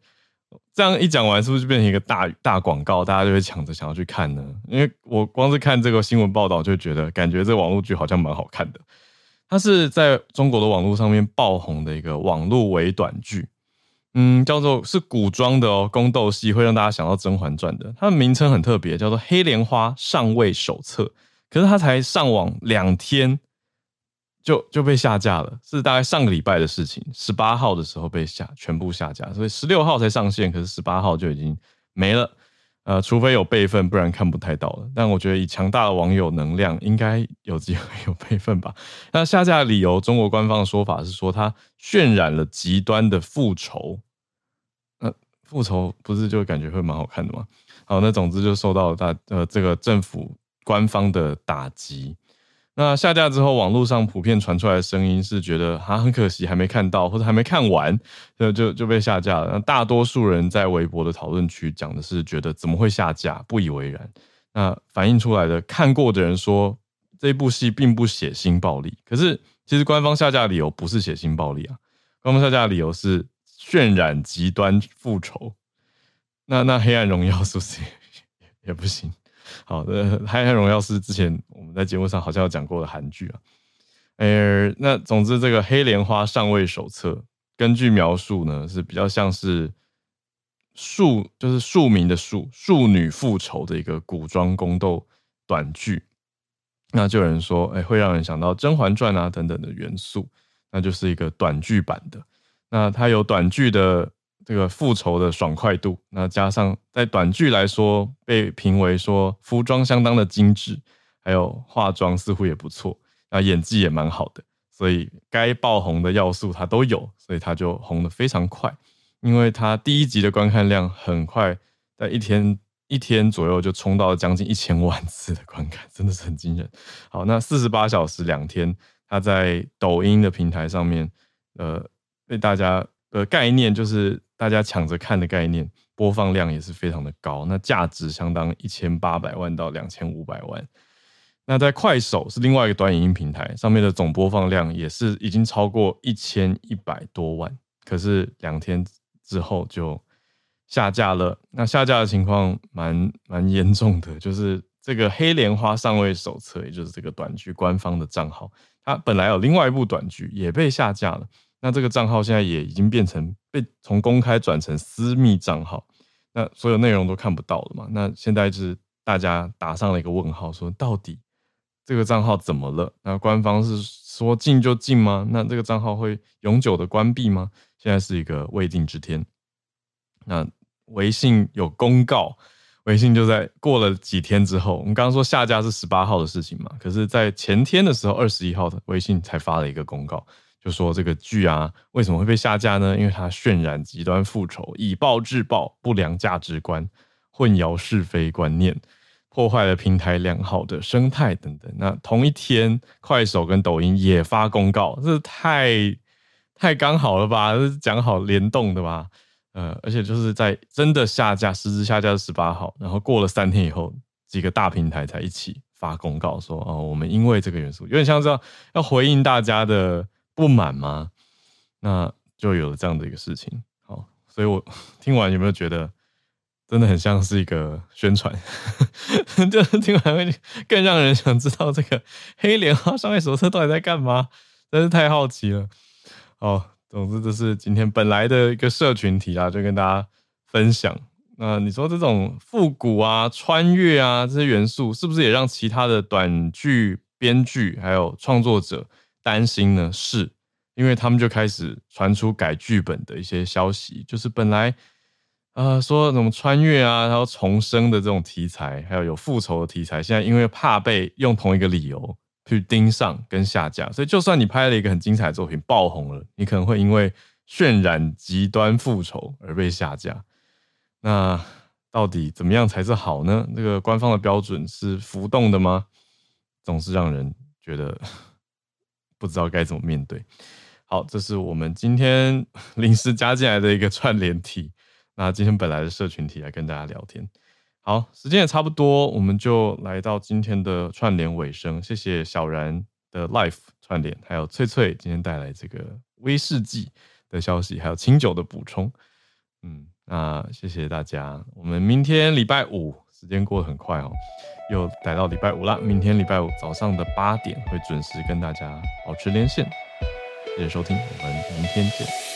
这样一讲完，是不是就变成一个大大广告？大家就会抢着想要去看呢？因为我光是看这个新闻报道，就觉得感觉这个网络剧好像蛮好看的。它是在中国的网络上面爆红的一个网络微短剧，嗯，叫做是古装的哦，宫斗戏会让大家想到《甄嬛传》的。它的名称很特别，叫做《黑莲花上位手册》。可是它才上网两天就就被下架了，是大概上个礼拜的事情，十八号的时候被下全部下架，所以十六号才上线，可是十八号就已经没了。呃，除非有备份，不然看不太到了。但我觉得以强大的网友能量，应该有机会有备份吧。那下架的理由，中国官方的说法是说，它渲染了极端的复仇。那、呃、复仇不是就感觉会蛮好看的吗？好，那总之就受到了大呃这个政府官方的打击。那下架之后，网络上普遍传出来的声音是觉得啊，很可惜还没看到或者还没看完，就就就被下架了。那大多数人在微博的讨论区讲的是觉得怎么会下架，不以为然。那反映出来的看过的人说，这部戏并不血腥暴力。可是其实官方下架理由不是血腥暴力啊，官方下架理由是渲染极端复仇。那那黑暗荣耀是不是也不行？好的，《黑暗荣耀》是之前我们在节目上好像有讲过的韩剧啊。呃，那总之这个《黑莲花上位手册》，根据描述呢，是比较像是庶，就是庶民的庶，庶女复仇的一个古装宫斗短剧。那就有人说，哎，会让人想到《甄嬛传》啊等等的元素，那就是一个短剧版的。那它有短剧的。这个复仇的爽快度，那加上在短剧来说被评为说服装相当的精致，还有化妆似乎也不错，那演技也蛮好的，所以该爆红的要素它都有，所以它就红的非常快。因为它第一集的观看量很快，在一天一天左右就冲到了将近一千万次的观看，真的是很惊人。好，那四十八小时两天，它在抖音的平台上面，呃，被大家的概念就是。大家抢着看的概念，播放量也是非常的高，那价值相当一千八百万到两千五百万。那在快手是另外一个短影音平台，上面的总播放量也是已经超过一千一百多万，可是两天之后就下架了。那下架的情况蛮蛮严重的，就是这个黑莲花上位手册，也就是这个短剧官方的账号，它本来有另外一部短剧也被下架了。那这个账号现在也已经变成被从公开转成私密账号，那所有内容都看不到了嘛？那现在是大家打上了一个问号，说到底这个账号怎么了？那官方是说禁就禁吗？那这个账号会永久的关闭吗？现在是一个未定之天。那微信有公告。微信就在过了几天之后，我们刚刚说下架是十八号的事情嘛，可是，在前天的时候，二十一号的微信才发了一个公告，就说这个剧啊为什么会被下架呢？因为它渲染极端复仇、以暴制暴、不良价值观、混淆是非观念、破坏了平台良好的生态等等。那同一天，快手跟抖音也发公告，这太太刚好了吧？这讲好联动的吧？呃，而且就是在真的下架，实质下架是十八号，然后过了三天以后，几个大平台才一起发公告说，哦，我们因为这个元素，有点像这样要回应大家的不满吗？那就有了这样的一个事情。好，所以我 听完有没有觉得真的很像是一个宣传？就听完会更让人想知道这个黑莲花商业手册到底在干嘛，真是太好奇了。哦。总之，这是今天本来的一个社群题啊，就跟大家分享。那你说这种复古啊、穿越啊这些元素，是不是也让其他的短剧编剧还有创作者担心呢？是，因为他们就开始传出改剧本的一些消息，就是本来呃说什么穿越啊，然后重生的这种题材，还有有复仇的题材，现在因为怕被用同一个理由。去盯上跟下架，所以就算你拍了一个很精彩的作品爆红了，你可能会因为渲染极端复仇而被下架。那到底怎么样才是好呢？这个官方的标准是浮动的吗？总是让人觉得不知道该怎么面对。好，这是我们今天临时加进来的一个串联题。那今天本来的社群题来跟大家聊天。好，时间也差不多，我们就来到今天的串联尾声。谢谢小然的 Life 串联，还有翠翠今天带来这个威士忌的消息，还有清酒的补充。嗯，那谢谢大家。我们明天礼拜五，时间过得很快哦，又来到礼拜五了。明天礼拜五早上的八点会准时跟大家保持连线。谢谢收听，我们明天见。